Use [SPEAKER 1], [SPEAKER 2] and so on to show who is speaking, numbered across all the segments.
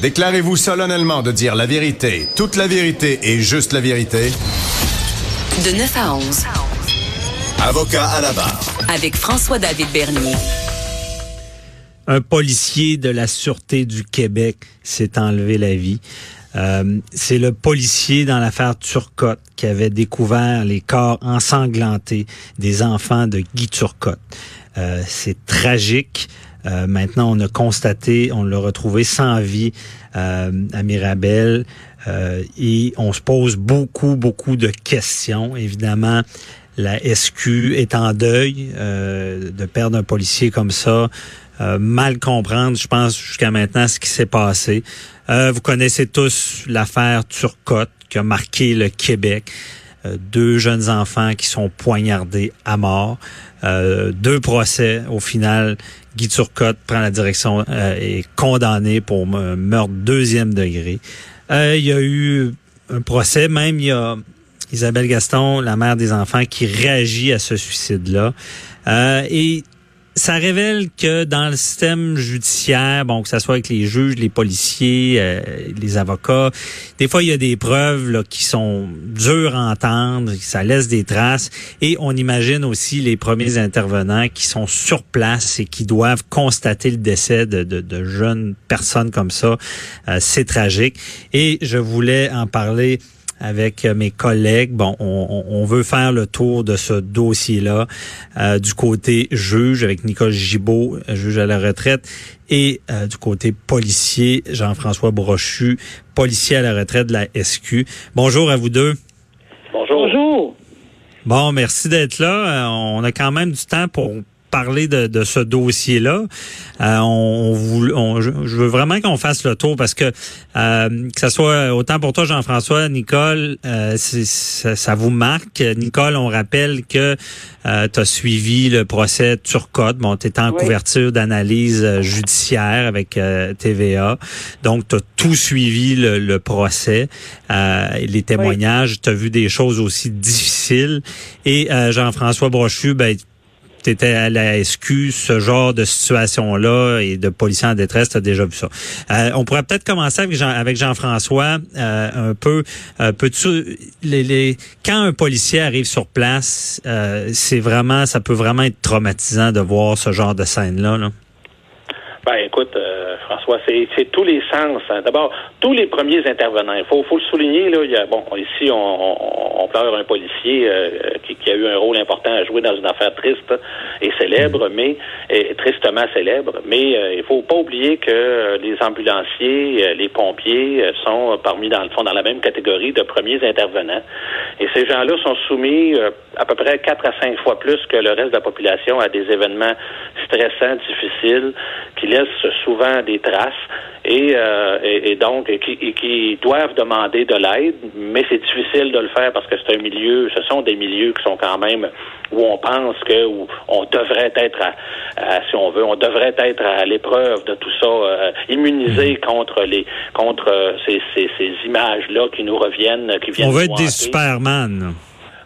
[SPEAKER 1] Déclarez-vous solennellement de dire la vérité, toute la vérité et juste la vérité.
[SPEAKER 2] De 9 à 11.
[SPEAKER 1] Avocat à la barre.
[SPEAKER 2] Avec François-David Bernier.
[SPEAKER 3] Un policier de la Sûreté du Québec s'est enlevé la vie. Euh, c'est le policier dans l'affaire Turcotte qui avait découvert les corps ensanglantés des enfants de Guy Turcotte. Euh, c'est tragique. Euh, maintenant, on a constaté, on l'a retrouvé sans vie à Mirabel et on se pose beaucoup, beaucoup de questions. Évidemment, la SQ est en deuil euh, de perdre un policier comme ça. Euh, mal comprendre, je pense, jusqu'à maintenant, ce qui s'est passé. Euh, vous connaissez tous l'affaire Turcotte qui a marqué le Québec. Deux jeunes enfants qui sont poignardés à mort. deux procès. Au final, Guy Turcotte prend la direction et est condamné pour meurtre deuxième degré. il y a eu un procès, même il y a Isabelle Gaston, la mère des enfants, qui réagit à ce suicide-là. Euh, et ça révèle que dans le système judiciaire, bon, que ce soit avec les juges, les policiers, euh, les avocats, des fois il y a des preuves là, qui sont dures à entendre, ça laisse des traces, et on imagine aussi les premiers intervenants qui sont sur place et qui doivent constater le décès de, de, de jeunes personnes comme ça. Euh, c'est tragique. Et je voulais en parler avec euh, mes collègues. Bon, on, veut faire le tour de ce dossier-là euh, du côté juge avec Nicole Gibault, juge à la retraite, et euh, du côté policier, Jean-François Brochu, policier à la retraite de la SQ. Bonjour à vous deux.
[SPEAKER 4] Bonjour. Bonjour.
[SPEAKER 3] Bon, merci d'être là. On a quand même du temps pour parler de, de ce dossier-là. Euh, on, on, je veux vraiment qu'on fasse le tour parce que euh, que ce soit autant pour toi, Jean-François, Nicole, euh, ça, ça, vous marque. Nicole, on rappelle que euh, tu as suivi le procès Turcotte. Bon, tu étais en couverture d'analyse euh, judiciaire avec TVA. Donc, tu as tout suivi le, le procès, les témoignages. Tu as vu des choses aussi difficiles. Et Jean-François Brochu, ben, tu étais à la SQ, ce genre de situation-là et de policiers en détresse, tu as déjà vu ça. Euh, on pourrait peut-être commencer avec, Jean, avec Jean-François euh, un peu. Euh, peux-tu les, les, quand un policier arrive sur place, euh, c'est vraiment, ça peut vraiment être traumatisant de voir ce genre de scène-là. Là?
[SPEAKER 4] Ben écoute, François, c'est tous les sens. Hein. D'abord, tous les premiers intervenants. Il faut, faut le souligner, là, il y a, bon, ici, on, on, pleure un policier euh, qui, qui, a eu un rôle important à jouer dans une affaire triste et célèbre, mais et, tristement célèbre. Mais euh, il faut pas oublier que les ambulanciers, euh, les pompiers sont parmi dans le fond dans la même catégorie de premiers intervenants. Et ces gens-là sont soumis à peu près quatre à cinq fois plus que le reste de la population à des événements stressants, difficiles, qui laissent souvent des traces et, euh, et, donc qui, qui, doivent demander de l'aide, mais c'est difficile de le faire parce que c'est un milieu, ce sont des milieux qui sont quand même où on pense que où on devrait être, à, si on veut, on devrait être à l'épreuve de tout ça, euh, immunisé mm-hmm. contre les contre euh, ces, ces, ces images là qui nous reviennent, qui viennent.
[SPEAKER 3] On veut être des Superman.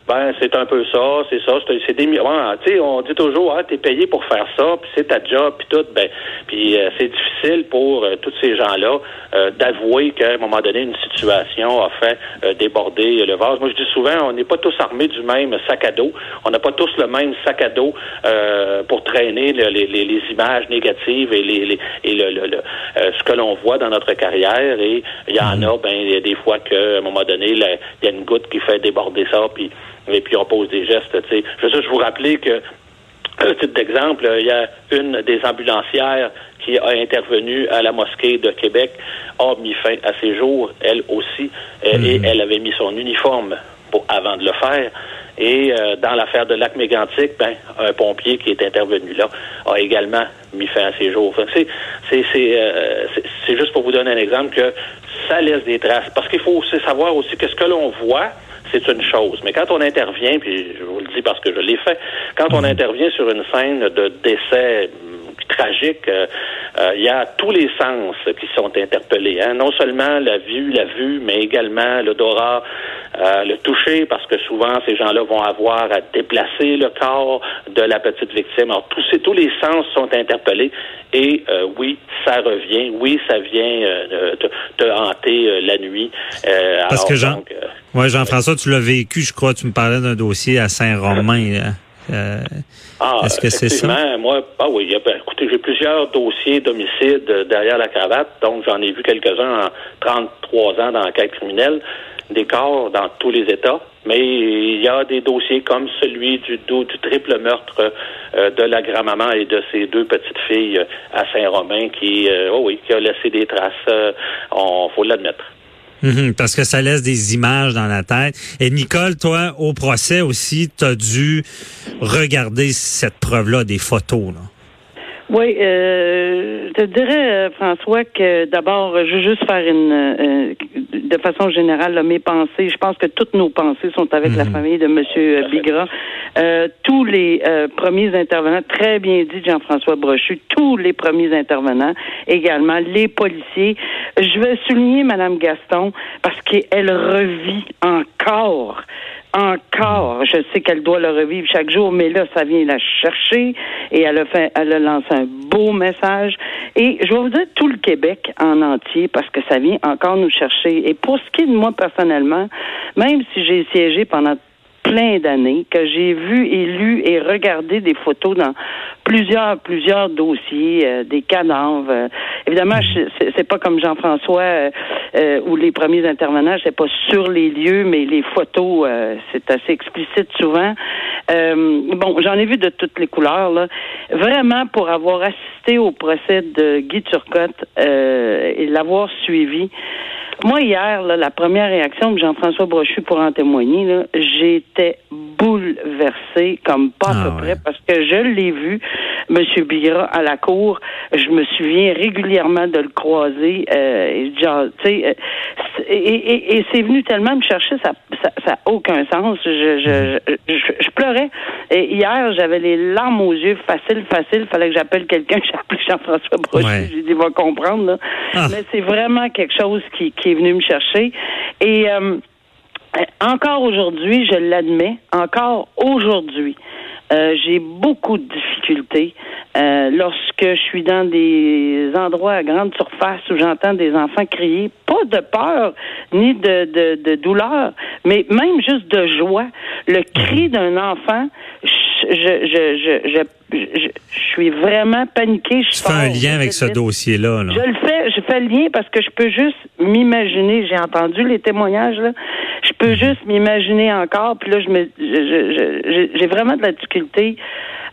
[SPEAKER 4] Ben, c'est un peu ça, c'est ça. C'est des ouais, tu sais, on dit toujours, ah, t'es payé pour faire ça, puis c'est ta job, puis tout. Ben, puis euh, c'est difficile pour euh, tous ces gens-là euh, d'avouer qu'à un moment donné, une situation a fait déborder le vase. Moi, je dis souvent, on n'est pas tous armés du même sac à dos. On n'a pas tous le même sac à dos pour traîner les, les, les, images négatives et les, et le, le, ce que l'on voit dans notre carrière. Et il y en a, ben, il y a des fois qu'à un moment donné, il y a une goutte qui fait déborder ça, puis et puis on pose des gestes. sais. Je veux juste vous rappeler que, un titre d'exemple, il y a une des ambulancières qui a intervenu à la mosquée de Québec, a mis fin à ses jours, elle aussi, et mhm. elle avait mis son uniforme pour, avant de le faire. Et euh, dans l'affaire de lac mégantic, ben, un pompier qui est intervenu là a également mis fin à ses jours. c'est euh, c'est juste pour vous donner un exemple que ça laisse des traces. Parce qu'il faut aussi savoir aussi que ce que l'on voit, c'est une chose. Mais quand on intervient, puis je vous le dis parce que je l'ai fait, quand on intervient sur une scène de décès hum, tragique, euh, il y a tous les sens qui sont interpellés. Hein. Non seulement la vue, la vue, mais également l'odorat, euh, le toucher, parce que souvent ces gens-là vont avoir à déplacer le corps de la petite victime. Alors tous, ces, tous les sens sont interpellés et euh, oui, ça revient, oui, ça vient euh, te, te hanter euh, la nuit. Euh,
[SPEAKER 3] Parce
[SPEAKER 4] alors,
[SPEAKER 3] que Jean,
[SPEAKER 4] donc, euh,
[SPEAKER 3] ouais, Jean-François, tu l'as vécu, je crois, tu me parlais d'un dossier à Saint-Romain. là. Euh,
[SPEAKER 4] Ah,
[SPEAKER 3] Est-ce que c'est ça?
[SPEAKER 4] effectivement, Moi, ah oui, ben, écoutez, j'ai plusieurs dossiers d'homicide euh, derrière la cravate, donc j'en ai vu quelques-uns en 33 ans dans l'enquête criminelle, des corps dans tous les États, mais il y a des dossiers comme celui du, du triple meurtre euh, de la grand-maman et de ses deux petites filles à Saint-Romain qui, euh, oh oui, qui a laissé des traces, on faut l'admettre.
[SPEAKER 3] Mhm, parce que ça laisse des images dans la tête. Et Nicole, toi, au procès aussi, tu as dû regarder cette preuve-là, des photos. Là.
[SPEAKER 5] Oui, euh, je te dirais, euh, François, que d'abord, je veux juste faire une, euh, de façon générale, là, mes pensées. Je pense que toutes nos pensées sont avec la famille de Monsieur Bigra. Euh, tous les euh, premiers intervenants, très bien dit Jean-François Brochu, tous les premiers intervenants, également les policiers. Je vais souligner Madame Gaston parce qu'elle revit encore encore. Je sais qu'elle doit le revivre chaque jour, mais là, ça vient la chercher et elle a fait, elle a lancé un beau message. Et je vais vous dire tout le Québec en entier parce que ça vient encore nous chercher. Et pour ce qui est de moi personnellement, même si j'ai siégé pendant plein d'années, que j'ai vu et lu et regardé des photos dans plusieurs, plusieurs dossiers, euh, des cadavres. Euh, évidemment, c'est pas comme Jean-François euh, euh, où les premiers intervenants, c'est pas sur les lieux, mais les photos, euh, c'est assez explicite souvent. Euh, bon, j'en ai vu de toutes les couleurs. Là. Vraiment, pour avoir assisté au procès de Guy Turcotte et l'avoir suivi, moi, hier, la première réaction de Jean-François Brochu pour en témoigner, j'étais bouleversée comme pas à
[SPEAKER 3] Ah
[SPEAKER 5] peu
[SPEAKER 3] ouais.
[SPEAKER 5] près parce que je l'ai vu, M. Bigra, à la cour. Je me souviens régulièrement de le croiser. Euh, et genre, tu sais, euh, et, et- et c'est venu tellement me chercher, ça ça, ça aucun sens. Je, je, je, je- pleurais. Et hier, j'avais les larmes aux yeux, facile, facile. Fallait que j'appelle quelqu'un. J'ai appelé Jean-François Brochu.
[SPEAKER 3] Ouais.
[SPEAKER 5] J'ai dit, il va comprendre. Là.
[SPEAKER 3] Ah.
[SPEAKER 5] Mais c'est vraiment quelque chose qui, qui est venu me chercher. Et euh, encore aujourd'hui, je l'admets, encore aujourd'hui, euh, j'ai beaucoup de difficultés euh, lorsque je suis dans des endroits à grande surface où j'entends des enfants crier, pas de peur ni de, de, de douleur, mais même juste de joie. Le cri d'un enfant, je, je, je, je, je, suis vraiment paniquée. Je
[SPEAKER 3] Tu fais un lien avec ce dossier-là. là.
[SPEAKER 5] Je le fais, je fais le lien parce que je peux juste m'imaginer. J'ai entendu les témoignages là. Je peux juste m'imaginer encore. Puis là, je me, je- j'ai vraiment de la difficulté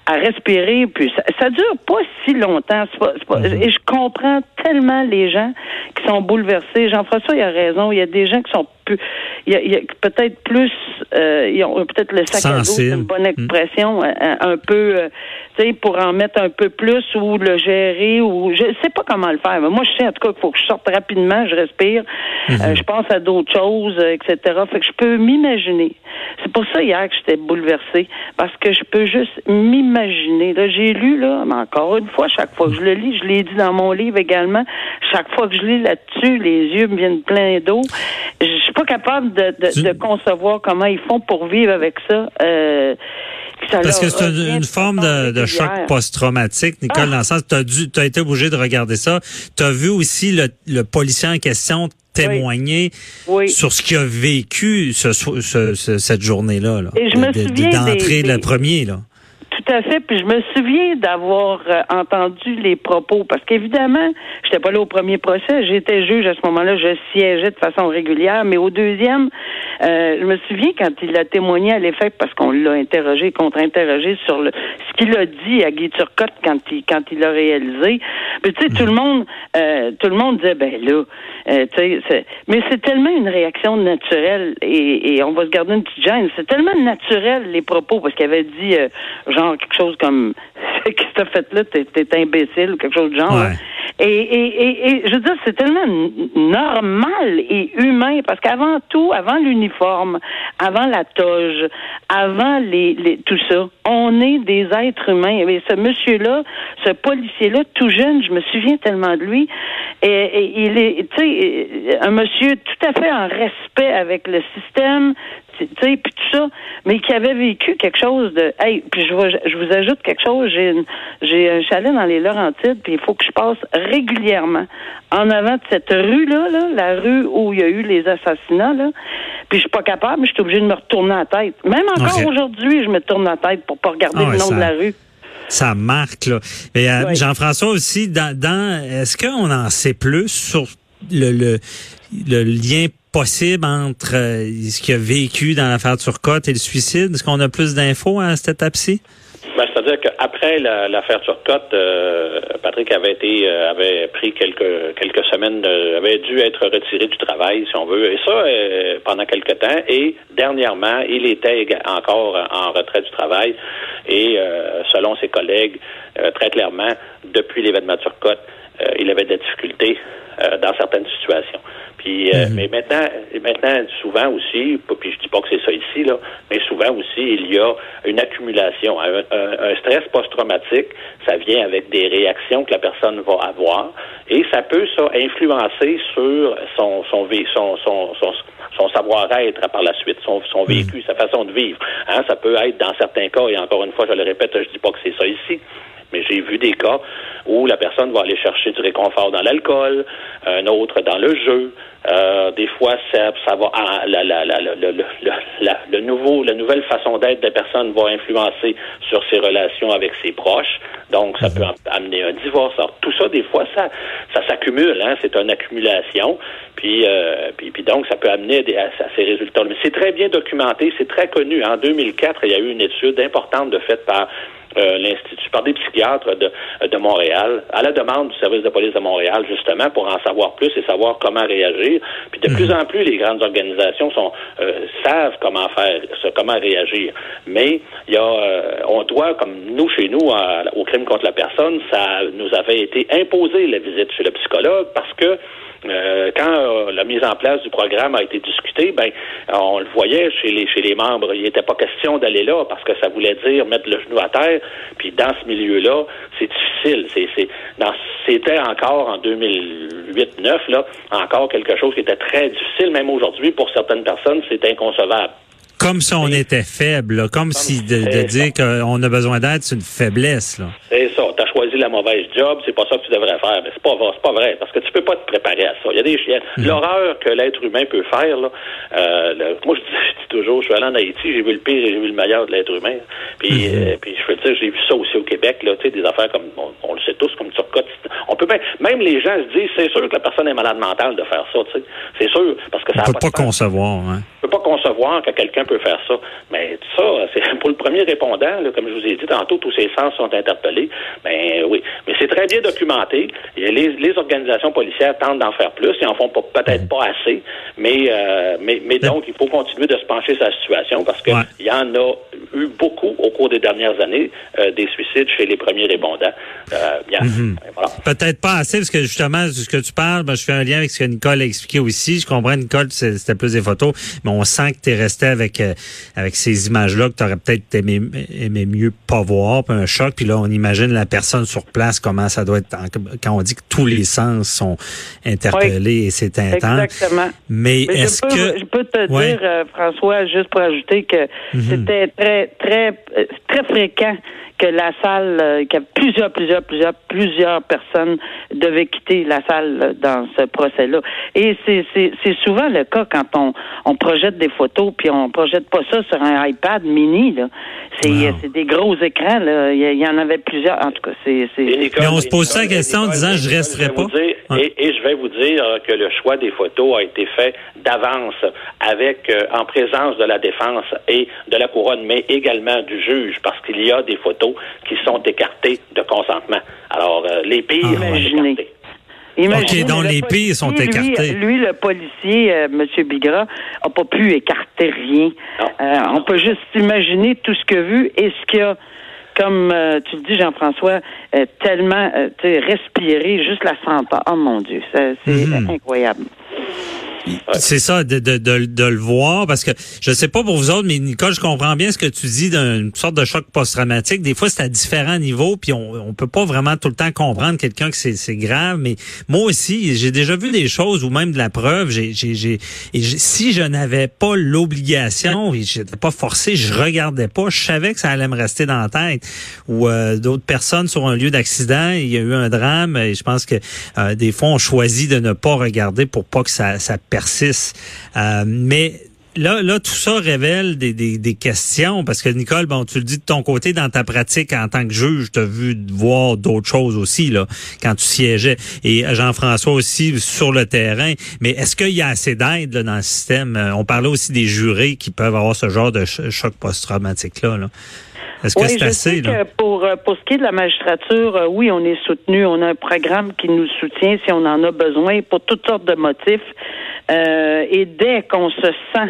[SPEAKER 5] à respirer. Puis ça, ça dure pas si longtemps. C'est pas- c'est pas- Et je comprends tellement les gens qui sont bouleversés. Jean-François, il a raison. Il y a des gens qui sont plus, il y a, il y a peut-être plus, euh, ils ont peut-être le sac à dos, une bonne expression, un, un peu, euh, tu sais, pour en mettre un peu plus ou le gérer ou je sais pas comment le faire. Mais moi, je sais en tout cas qu'il faut que je sorte rapidement, je respire, euh, je pense à d'autres choses, etc. Fait que je peux m'imaginer. C'est pour ça hier que j'étais bouleversée parce que je peux juste m'imaginer. Là, j'ai lu là, mais encore une fois, chaque fois que je le lis, je l'ai dit dans mon livre également. Chaque fois que je lis là-dessus, les yeux me viennent pleins d'eau. Je pas capable de, de,
[SPEAKER 3] Tu-
[SPEAKER 5] de concevoir comment ils font pour vivre avec ça. Euh, ça
[SPEAKER 3] Parce que c'est une, forme de, de choc post-traumatique, Nicole,
[SPEAKER 5] Ah.
[SPEAKER 3] dans le sens tu as, été obligé de regarder ça. Tu as vu aussi le, le policier en question témoigner
[SPEAKER 5] Oui.
[SPEAKER 3] sur ce qu'il a vécu ce, ce- ce- cette journée-là. Là,
[SPEAKER 5] Et je me souviens
[SPEAKER 3] D'entrée
[SPEAKER 5] des-
[SPEAKER 3] le premier. Là.
[SPEAKER 5] Tout à fait. Puis je me souviens d'avoir euh, entendu les propos parce qu'évidemment, j'étais pas là au premier procès. J'étais juge à ce moment-là. Je siégeais de façon régulière. Mais au deuxième, euh, je me souviens quand il a témoigné à l'effet parce qu'on l'a interrogé, contre-interrogé sur le ce qu'il a dit à Guy Turcotte quand il quand il l'a réalisé. Puis tu sais, tout le monde, euh, tout le monde disait ben là, euh, tu sais, mais c'est tellement une réaction naturelle et, et on va se garder une petite gêne. C'est tellement naturel les propos parce qu'il avait dit euh, genre quelque chose comme qu'est-ce que t'as fait là, t'es, t'es imbécile ou quelque chose du genre.
[SPEAKER 3] Ouais.
[SPEAKER 5] Et, et, et, et, je veux dire, c'est tellement normal et humain parce qu'avant tout, avant l'uniforme, avant la toge, avant les, les, tout ça, on est des êtres humains. Et ce monsieur-là, ce policier-là, tout jeune, je me souviens tellement de lui. Et il est, tu sais, un monsieur tout à fait en respect avec le système, tu sais, puis tout ça, mais qui avait vécu quelque chose de, hey, puis je, vous- je vous ajoute quelque chose, j'ai j'ai un chalet dans les Laurentides, puis il faut que je passe régulièrement en avant de cette rue-là, là, la rue où il y a eu les assassinats, là, puis je suis pas capable, je suis obligée de me retourner la tête. Même encore aujourd'hui, je me tourne la tête pour pas regarder
[SPEAKER 3] Ah
[SPEAKER 5] le nom
[SPEAKER 3] ça-
[SPEAKER 5] de la rue.
[SPEAKER 3] Ça marque, là. Et euh. Jean-François aussi, dans, dans est-ce qu'on en sait plus sur le, le, le lien possible entre euh, ce qu'il a vécu dans l'affaire Turcotte et le suicide? Est-ce qu'on a plus d'infos à cette étape-ci?
[SPEAKER 4] Ben, C'est-à-dire qu'après la- l'affaire Turcotte, euh, Patrick avait été euh, avait pris quelques quelques semaines, de- avait dû être retiré du travail, si on veut, et ça pendant quelque temps. Et dernièrement, il était encore en retrait du travail. Et selon ses collègues, très clairement, depuis l'événement Turcotte, il avait de la difficulté euh, dans certaines situations. Puis, euh, mais maintenant, maintenant, souvent aussi, puis je dis pas que c'est ça ici là, mais souvent aussi, il y a une accumulation, un, un- un stress post-traumatique. Ça vient avec des réactions que la personne va avoir, et ça peut ça influencer sur son son son, son, son savoir-être par la suite, son, son vécu, sa façon de vivre. Hein, ça peut être dans certains cas, et encore une fois, je le répète, je dis pas que c'est ça ici, mais j'ai vu des cas où la personne va aller chercher du réconfort dans l'alcool, un autre dans le jeu. Euh, des fois, ça, ça va ah, la, la, la, le nouveau, la nouvelle façon d'être des personnes va influencer sur ses relations avec ses proches. Donc, ça peut am- amener un divorce. Alors, tout ça, des fois, ça, ça s'accumule. Hein? C'est une accumulation. Puis, euh, puis, puis donc, ça peut amener à, ces résultats. Mais c'est très bien documenté, c'est très connu. En 2004, il y a eu une étude importante de faite par euh, l'Institut, par des psychiatres de, de Montréal, à la demande du service de police de Montréal, justement, pour en savoir plus et savoir comment réagir. Puis de plus en plus, les grandes organisations sont euh, savent comment faire, comment réagir. Mais il y a, euh, on doit, comme nous chez nous, au crime contre la personne, ça nous avait été imposé la visite chez le psychologue parce que euh, quand euh, la mise en place du programme a été discutée, ben on le voyait chez les chez les membres, il n'était pas question d'aller là parce que ça voulait dire mettre le genou à terre. Puis dans ce milieu-là, c'est difficile. C'est c'était encore en 2008-9 là, encore quelque chose qui était très difficile. Même aujourd'hui, pour certaines personnes, c'est inconcevable.
[SPEAKER 3] Comme si on était faible, là. comme si de, dire qu'on a besoin d'aide, c'est une faiblesse.
[SPEAKER 4] C'est ça. Tu as choisi la mauvaise job, c'est pas ça que tu devrais faire. Mais c'est pas vrai, c'est pas vrai, parce que tu peux pas te préparer à ça. Il y a des chiens. L'horreur que l'être humain peut faire, là, euh, le- moi je dis, je dis toujours, je suis allé en Haïti, j'ai vu le pire et j'ai vu le meilleur de l'être humain. Puis, euh, puis je veux dire, j'ai vu ça aussi au Québec, là, tu sais, des affaires comme on, on le sait tous, comme Turcotte. On peut même, même les gens se disent, c'est sûr que la personne est malade mentale de faire ça, tu sais. C'est sûr, parce que ça
[SPEAKER 3] On peut
[SPEAKER 4] pas
[SPEAKER 3] concevoir. Hein.
[SPEAKER 4] Je peux pas concevoir que quelqu'un peut faire ça. Mais ça, c'est pour le premier répondant, là, comme je vous ai dit tantôt, tous ces sens sont interpellés. Ben oui. Mais c'est très bien documenté. Et les, les organisations policières tentent d'en faire plus. Ils en font peut-être pas assez. Mais, euh, mais, mais donc, il faut continuer de se pencher sur la situation parce que
[SPEAKER 3] Ouais.
[SPEAKER 4] il y en a eu beaucoup au cours des dernières années, euh, des suicides chez les premiers répondants. Euh, bien, voilà.
[SPEAKER 3] Peut-être pas assez, parce que justement, de ce que tu parles, ben, je fais un lien avec ce que Nicole a expliqué aussi. Je comprends, Nicole, c'était plus des photos, mais on sent que tu es resté avec, euh, avec ces images-là que tu aurais peut-être aimé, aimé mieux pas voir, puis un choc. Puis là, on imagine la personne sur place, comment ça doit être, quand on dit que tous les sens sont interpellés et c'est intense.
[SPEAKER 5] Exactement.
[SPEAKER 3] Mais,
[SPEAKER 5] Mais
[SPEAKER 3] est-ce que...
[SPEAKER 5] je peux te
[SPEAKER 3] Ouais.
[SPEAKER 5] dire, euh, François, juste pour ajouter que c'était très, très, euh, très fréquent que la salle, euh, que plusieurs, plusieurs, plusieurs, plusieurs personnes devaient quitter la salle euh, dans ce procès-là. Et c'est, c'est, c'est souvent le cas quand on, on projette des photos, puis on projette pas ça sur un iPad mini. Là. C'est,
[SPEAKER 3] Wow.
[SPEAKER 5] c'est des gros écrans. Là. Il y, il y en avait plusieurs. En tout cas, c'est,
[SPEAKER 3] Mais on se pose ça la question en disant, je resterai pas.
[SPEAKER 4] dire- et, et je vais vous dire euh, que le choix des photos a été fait d'avance avec euh, en présence de la défense et de la couronne, mais également du juge, parce qu'il y a des photos qui sont écartées de consentement. Alors, euh, les pires
[SPEAKER 3] Ah,
[SPEAKER 4] sont
[SPEAKER 5] Imaginez.
[SPEAKER 4] écartés.
[SPEAKER 5] Imaginez,
[SPEAKER 3] OK, donc
[SPEAKER 5] le
[SPEAKER 3] les pires sont
[SPEAKER 5] lui-
[SPEAKER 3] écartés.
[SPEAKER 5] Lui, le policier, euh, M. Bigra, a pas pu écarter rien.
[SPEAKER 4] Non.
[SPEAKER 5] Euh, on peut juste imaginer tout ce qu'il a vu et ce qu'il a comme euh, tu le dis, Jean-François, euh, tellement, euh, respirer, juste la senteur. Oh mon Dieu, ça, c'est
[SPEAKER 3] Mhm.
[SPEAKER 5] incroyable.
[SPEAKER 3] C'est ça, de, de, de, de le voir, parce que je sais pas pour vous autres, mais Nicole, je comprends bien ce que tu dis d'une sorte de choc post-traumatique. Des fois, c'est à différents niveaux, puis on, on peut pas vraiment tout le temps comprendre quelqu'un que c'est, grave. Mais moi aussi, j'ai déjà vu des choses ou même de la preuve. J'ai, j'ai, si je n'avais pas l'obligation, et j'étais pas forcé, je regardais pas, je savais que ça allait me rester dans la tête. Ou euh, d'autres personnes sur un lieu d'accident, il y a eu un drame, et je pense que euh, des fois, on choisit de ne pas regarder pour pas que ça, ça persiste. Euh, mais là, là, tout ça révèle des, des, des questions parce que Nicole, bon, tu le dis de ton côté dans ta pratique en tant que juge, tu as vu voir d'autres choses aussi là quand tu siégeais et Jean-François aussi sur le terrain. Mais est-ce qu'il y a assez d'aide là, dans le système? Euh, On parlait aussi des jurés qui peuvent avoir ce genre de ch- choc post-traumatique là. là. Est-ce que
[SPEAKER 5] Oui,
[SPEAKER 3] c'est assez là?
[SPEAKER 5] que pour, euh, pour ce qui est de la magistrature, oui, on est soutenu. On a un programme qui nous soutient si on en a besoin pour toutes sortes de motifs. Euh, et dès qu'on se sent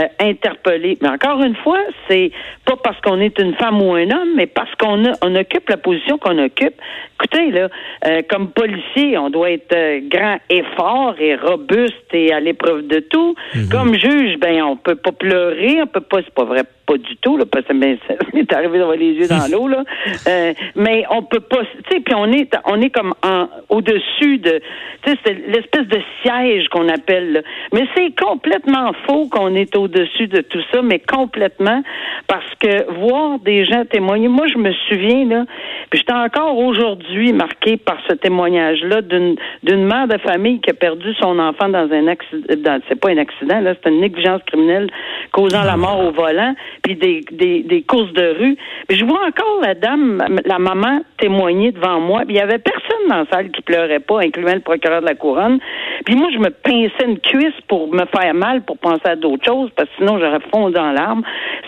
[SPEAKER 5] euh, interpellé, mais encore une fois, c'est pas parce qu'on est une femme ou un homme, mais parce qu'on on occupe la position qu'on occupe. Écoutez, là, euh, comme policier, on doit être euh, grand et fort et robuste et à l'épreuve de tout. Comme juge, ben on peut pas pleurer, on peut pas, c'est pas vrai, pas du tout, là, parce que ben, ça m'est arrivé d'avoir les yeux dans l'eau, là. Euh, mais on peut pas, tu sais, puis on est, on est comme en, au-dessus de, tu sais, c'est l'espèce de siège qu'on appelle, là. Mais c'est complètement faux qu'on est au-dessus de tout ça, mais complètement, parce que voir des gens témoigner, moi, je me souviens, là, puis j'étais encore aujourd'hui marqué par ce témoignage-là d'une, d'une mère de famille qui a perdu son enfant dans un accident, c'est pas un accident, là, c'est une négligence criminelle causant la mort au volant, puis des, des, des courses de rue. Je vois encore la dame, la maman témoigner devant moi, il y avait personne dans la salle qui pleurait pas, incluant le procureur de la couronne. Puis moi, je me pinçais une cuisse pour me faire mal, pour penser à d'autres choses, parce que sinon j'aurais fondu en larmes.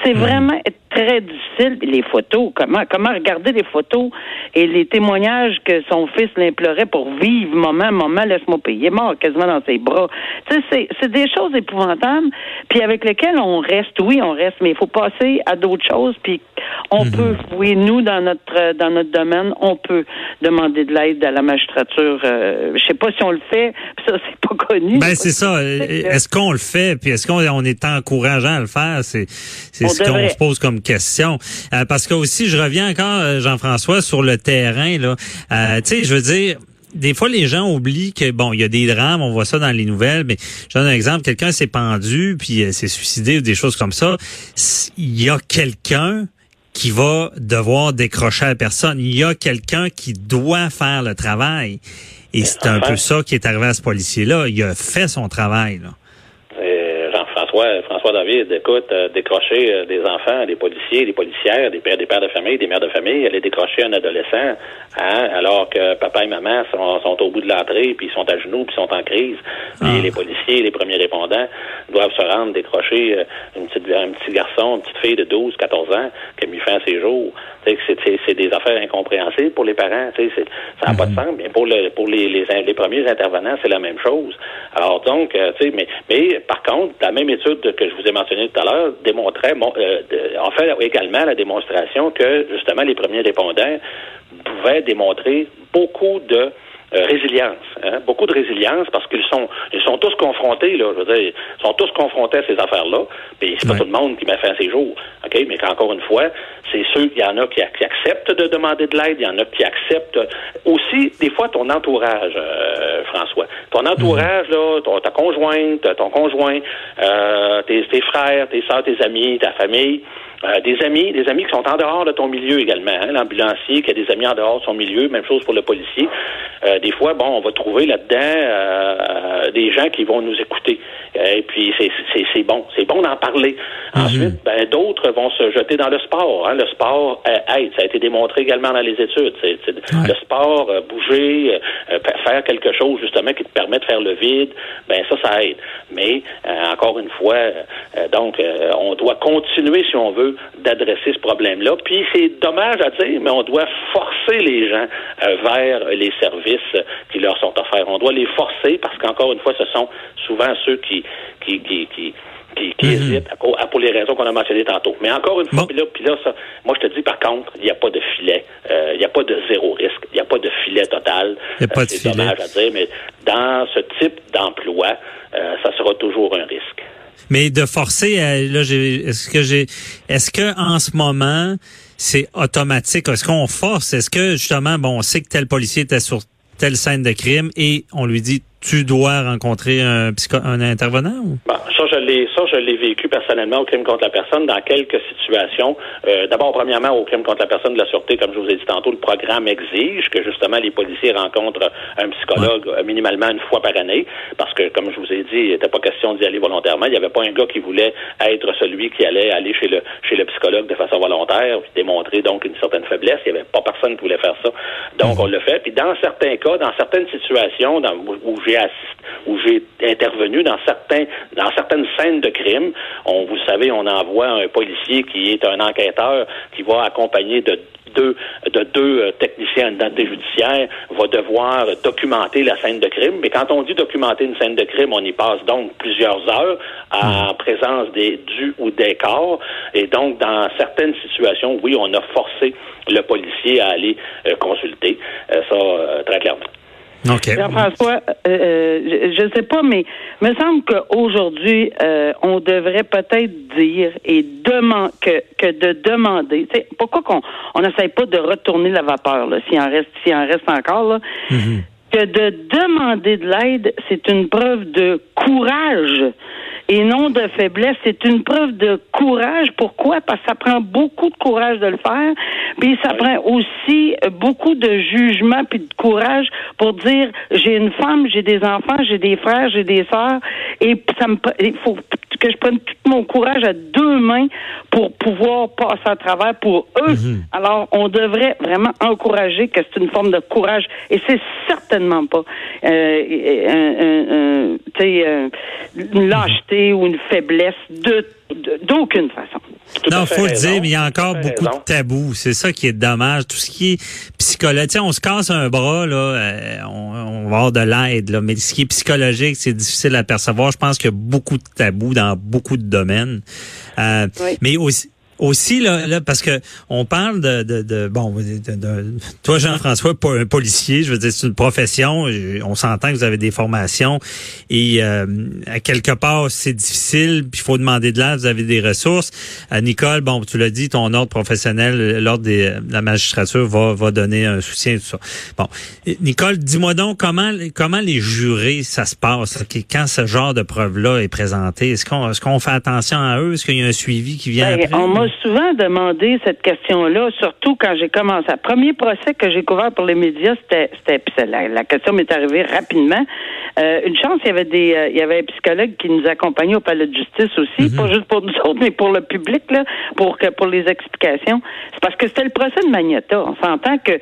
[SPEAKER 5] C'est vraiment très difficile. Les photos, comment comment regarder les photos et les témoignages que son fils l'implorait pour vivre moment, moment, laisse-moi payer, mort quasiment dans ses bras. Tu sais, c'est, c'est des choses épouvantables, puis avec lesquelles on reste, oui, on reste, mais il faut passer à d'autres choses, puis on peut, oui, nous, dans notre dans notre domaine, on peut demander de l'aide à la magistrature. Euh, je sais pas si on le fait, ça, c'est pas connu.
[SPEAKER 3] Ben c'est ça. Euh, Est-ce qu'on le fait? Puis est-ce qu'on on est encourageant à le faire? C'est c'est ce qu'on se pose comme question. Euh, parce que aussi je reviens encore euh, Jean-François sur le terrain là. Euh, tu sais je veux dire des fois, les gens oublient que bon, il y a des drames, on voit ça dans les nouvelles, mais je donne un exemple, quelqu'un s'est pendu puis euh, s'est suicidé ou des choses comme ça. Il y a quelqu'un qui va devoir décrocher la personne. Il y a quelqu'un qui doit faire le travail. Et c'est un peu ça qui est arrivé à ce policier-là. Il a fait son travail. Là.
[SPEAKER 4] François David, écoute, euh, décrocher euh, des enfants, des policiers, des policières, des pères, des pères de famille, des mères de famille, aller décrocher un adolescent, hein, alors que papa et maman sont, sont au bout de l'entrée, puis ils sont à genoux, puis ils sont en crise. Puis
[SPEAKER 3] Ah.
[SPEAKER 4] les policiers, les premiers répondants doivent se rendre décrocher euh, une petite, un petit garçon, une petite fille de 12, 14 ans qui a mis fin à ses jours. C'est- des affaires incompréhensibles pour les parents. Ça n'a pas de sens. Mais pour, le, pour les, les, les premiers intervenants, c'est la même chose. Alors donc, tu sais, mais, mais par contre, la même étude que je vous ai mentionnée tout à l'heure démontrait, mon- euh, en fait également la démonstration que justement les premiers répondants pouvaient démontrer beaucoup de euh, résilience, hein, beaucoup de résilience parce qu'ils sont ils sont tous confrontés là, je veux dire, ils sont tous confrontés à ces affaires-là. Puis c'est pas
[SPEAKER 3] Ouais.
[SPEAKER 4] tout le monde qui met fin à ses jours, ok, mais qu'encore une fois, c'est ceux, il y en a qui, qui acceptent de demander de l'aide, il y en a qui acceptent aussi des fois ton entourage, euh, François, ton entourage là, ton- ta conjointe, ton conjoint, euh, tes, tes frères, tes soeurs, tes amis, ta famille. Euh, des amis, des amis qui sont en dehors de ton milieu également. hein. L'ambulancier qui a des amis en dehors de son milieu, même chose pour le policier. Euh, des fois, bon, on va trouver là-dedans euh, des gens qui vont nous écouter. Euh, et puis c'est bon, c'est bon d'en parler. Ensuite, ben d'autres vont se jeter dans le sport. hein. Le sport euh, aide, ça a été démontré également dans les études. Le sport, bouger, faire quelque chose justement qui te permet de faire le vide, ben ça, ça aide. Mais euh, encore une fois, euh, donc euh, on doit continuer si on veut d'adresser ce problème-là. Puis c'est dommage à dire, mais on doit forcer les gens euh, vers les services qui leur sont offerts. On doit les forcer parce qu'encore une fois, ce sont souvent ceux qui qui qui, qui qui, qui hésitent à, cau- à- pour les raisons qu'on a mentionnées tantôt. Mais encore une fois,
[SPEAKER 3] Bon.
[SPEAKER 4] puis là, puis là, ça, moi je te dis par contre, il n'y a pas de filet, euh, il n'y a pas de zéro risque, il n'y a pas de filet total. Euh, C'est dommage à dire, mais dans ce type d'emploi, euh, ça sera toujours un risque.
[SPEAKER 3] Mais de forcer, là, est-ce que j'ai, est-ce que en ce moment c'est automatique? Est-ce qu'on force? Est-ce que justement, bon, on sait que tel policier était sur telle scène de crime et on lui dit tu dois rencontrer un, psycho- un intervenant ou?
[SPEAKER 4] Bon, ça, je l'ai, ça, je l'ai vécu personnellement au crime contre la personne dans quelques situations. Euh, d'abord, premièrement, au crime contre la personne de la sûreté, comme je vous ai dit tantôt, le programme exige que justement les policiers rencontrent un psychologue euh, minimalement une fois par année, parce que, comme je vous ai dit, il n'était pas question d'y aller volontairement. Il n'y avait pas un gars qui voulait être celui qui allait aller chez le chez le psychologue de façon volontaire, puis démontrer donc une certaine faiblesse. Il n'y avait pas personne qui voulait faire ça. Donc, on le fait. Puis dans certains cas, dans certaines situations dans, où, où j'ai assisté, où j'ai intervenu dans certains dans certaines scènes de crime, on vous savez, on envoie un policier qui est un enquêteur qui va accompagner de deux, de deux euh, techniciens en identité judiciaire va devoir documenter la scène de crime. Mais quand on dit documenter une scène de crime, on y passe donc plusieurs heures en présence des du ou des corps. Et donc, dans certaines situations, oui, on a forcé le policier à aller euh, consulter. Euh, ça, euh, très clairement.
[SPEAKER 3] OK.
[SPEAKER 5] Jean-François, euh, euh, je ne sais pas, mais il me semble qu'aujourd'hui, euh, on devrait peut-être dire et demander que, que de demander. tu sais, Pourquoi qu'on on n'essaye pas de retourner la vapeur, là, s'il en reste, s'il en reste encore, là, que de demander de l'aide, c'est une preuve de courage et non de faiblesse. C'est une preuve de courage. Pourquoi? Parce que ça prend beaucoup de courage de le faire. Puis ça prend aussi beaucoup de jugement puis de courage pour dire j'ai une femme, j'ai des enfants, j'ai des frères, j'ai des sœurs et ça me il faut que je prenne tout mon courage à deux mains pour pouvoir passer à travers pour eux. Alors on devrait vraiment encourager que c'est une forme de courage et c'est certainement pas euh, un- un- euh, une lâcheté ou une faiblesse de d'aucune façon.
[SPEAKER 4] Tout
[SPEAKER 3] Non, faut le dire, mais il y a encore beaucoup
[SPEAKER 4] raison.
[SPEAKER 3] de tabous. C'est ça qui est dommage. Tout ce qui est psychologique, on se casse un bras, là, euh, on, on va avoir de l'aide, là, mais ce qui est psychologique, c'est difficile à percevoir. Je pense qu'il y a beaucoup de tabous dans beaucoup de domaines. Euh,
[SPEAKER 5] Oui.
[SPEAKER 3] Mais aussi, aussi là, là, parce que on parle de, de, de bon, de, de- toi Jean-François, pas un policier, je veux dire c'est une profession. On s'entend que vous avez des formations et euh, à quelque part c'est difficile, puis il faut demander de l'aide. Vous avez des ressources. À Nicole, bon, tu l'as dit, ton ordre professionnel, l'ordre des- de la magistrature va va donner un soutien tout ça. Bon, Nicole, dis-moi donc comment comment les jurés ça se passe? Quand ce genre de preuve là est présenté. Est-ce qu'on est-ce qu'on fait attention à eux? Est-ce qu'il y a un suivi qui vient
[SPEAKER 5] Ben,
[SPEAKER 3] après?
[SPEAKER 5] on souvent demandé cette question-là, surtout quand j'ai commencé. Le premier procès que j'ai couvert pour les médias, c'était, c'était la, la question m'est arrivée rapidement. Euh, une chance, il y avait des, euh, il y avait un psychologue qui nous accompagnait au palais de justice aussi, pas juste pour nous autres, mais pour le public là, pour que pour les explications. C'est parce que c'était le procès de Magnata. On s'entend que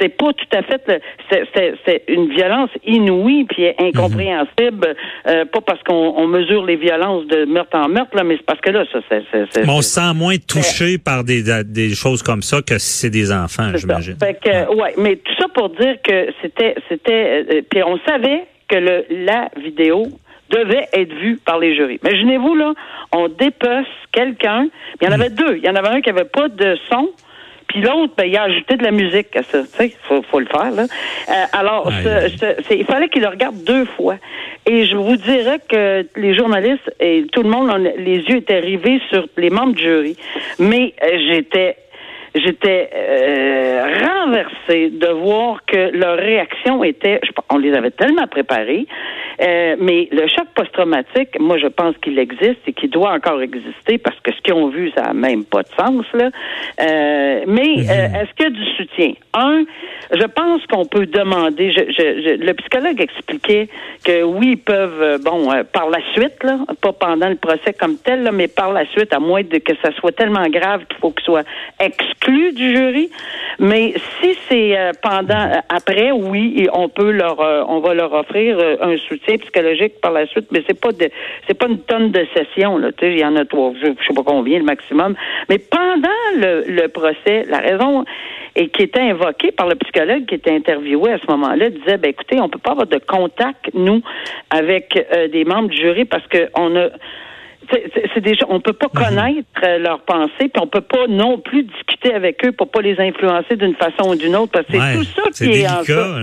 [SPEAKER 5] c'est pas tout à fait, le- c'est, c'est- c'est une violence inouïe puis incompréhensible, euh, pas parce qu'on on mesure les violences de meurtre en meurtre là, mais c'est parce que là, ça, c'est, c'est, c'est-
[SPEAKER 3] Mais on se sent moins touché par des, des choses comme ça que si c'est des enfants, j'imagine.
[SPEAKER 5] Fait que, ouais. mais tout ça pour dire que c'était, c'était, euh, puis on savait que le, la vidéo devait être vue par les jurys. Imaginez-vous là, on dépece quelqu'un. Il y en avait deux. Il y en avait un qui avait pas de son. Puis l'autre, ben, il a ajouté de la musique à ça. Tu sais, faut, faut le faire, là. Euh, alors, ce- ce- il fallait qu'il le regarde deux fois. Et je vous dirais que les journalistes et tout le monde, on- les yeux étaient rivés sur les membres du jury. Mais euh, j'étais j'étais euh, renversée de voir que leur réaction était, je on les avait tellement préparés, euh, mais le choc post-traumatique, moi je pense qu'il existe et qu'il doit encore exister parce que ce qu'ils ont vu, ça n'a même pas de sens là. Euh, mais euh, est-ce qu'il y a du soutien? Un, je pense qu'on peut demander. Je, je- je- le psychologue expliquait que oui, ils peuvent, euh, bon, euh, par la suite là, pas pendant le procès comme tel, là, mais par la suite, à moins de que ça soit tellement grave qu'il faut qu'il soit exclu du jury. Mais si c'est euh, pendant, euh, après, oui, on peut leur, euh, on va leur offrir un soutien psychologique par la suite, mais c'est pas de, c'est pas une tonne de sessions là. Il y en a trois, je, je sais pas combien le maximum. Mais pendant le, le procès, la raison et qui était invoquée par le psychologue qui était interviewé à ce moment-là disait ben écoutez, on peut pas avoir de contact nous avec euh, des membres du jury parce que on a c'est des gens, on peut pas
[SPEAKER 3] Mhm.
[SPEAKER 5] connaître euh, leurs pensées, puis on peut pas non plus discuter avec eux pour pas les influencer d'une façon ou d'une autre, parce que c'est
[SPEAKER 3] Ouais,
[SPEAKER 5] tout ça qui est en
[SPEAKER 3] délicat.
[SPEAKER 5] ça.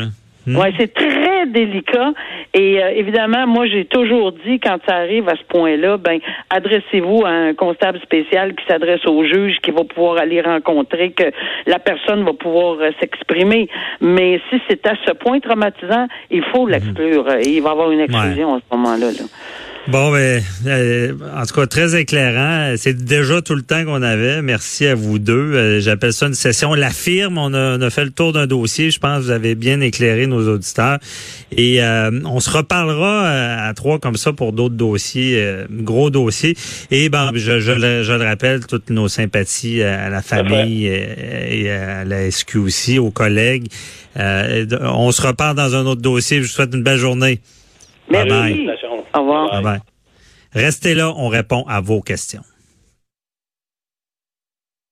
[SPEAKER 3] Hmm.
[SPEAKER 5] Ouais, c'est très délicat. Et euh, évidemment, moi, j'ai toujours dit, quand ça arrive à ce point-là, ben, adressez-vous à un constable spécial qui s'adresse au juge, qui va pouvoir aller rencontrer, que la personne va pouvoir euh, s'exprimer. Mais si c'est à ce point traumatisant, il faut l'exclure. Euh, Il va y avoir une exclusion à ce moment-là. là.
[SPEAKER 3] Bon, ben, euh, en tout cas, très éclairant. C'est déjà tout le temps qu'on avait. Merci à vous deux. Euh, J'appelle ça une session. La firme, on a, on a fait le tour d'un dossier. Je pense que vous avez bien éclairé nos auditeurs. Et euh, on se reparlera euh, à trois comme ça pour d'autres dossiers, euh, gros dossiers. Et ben, je, je, le, je le rappelle, toutes nos sympathies à la famille et à la SQ aussi, aux collègues. Euh, on se reparle dans un autre dossier. Je vous souhaite une belle journée. Bye bye.
[SPEAKER 5] Au revoir.
[SPEAKER 3] Restez là, on répond à vos questions.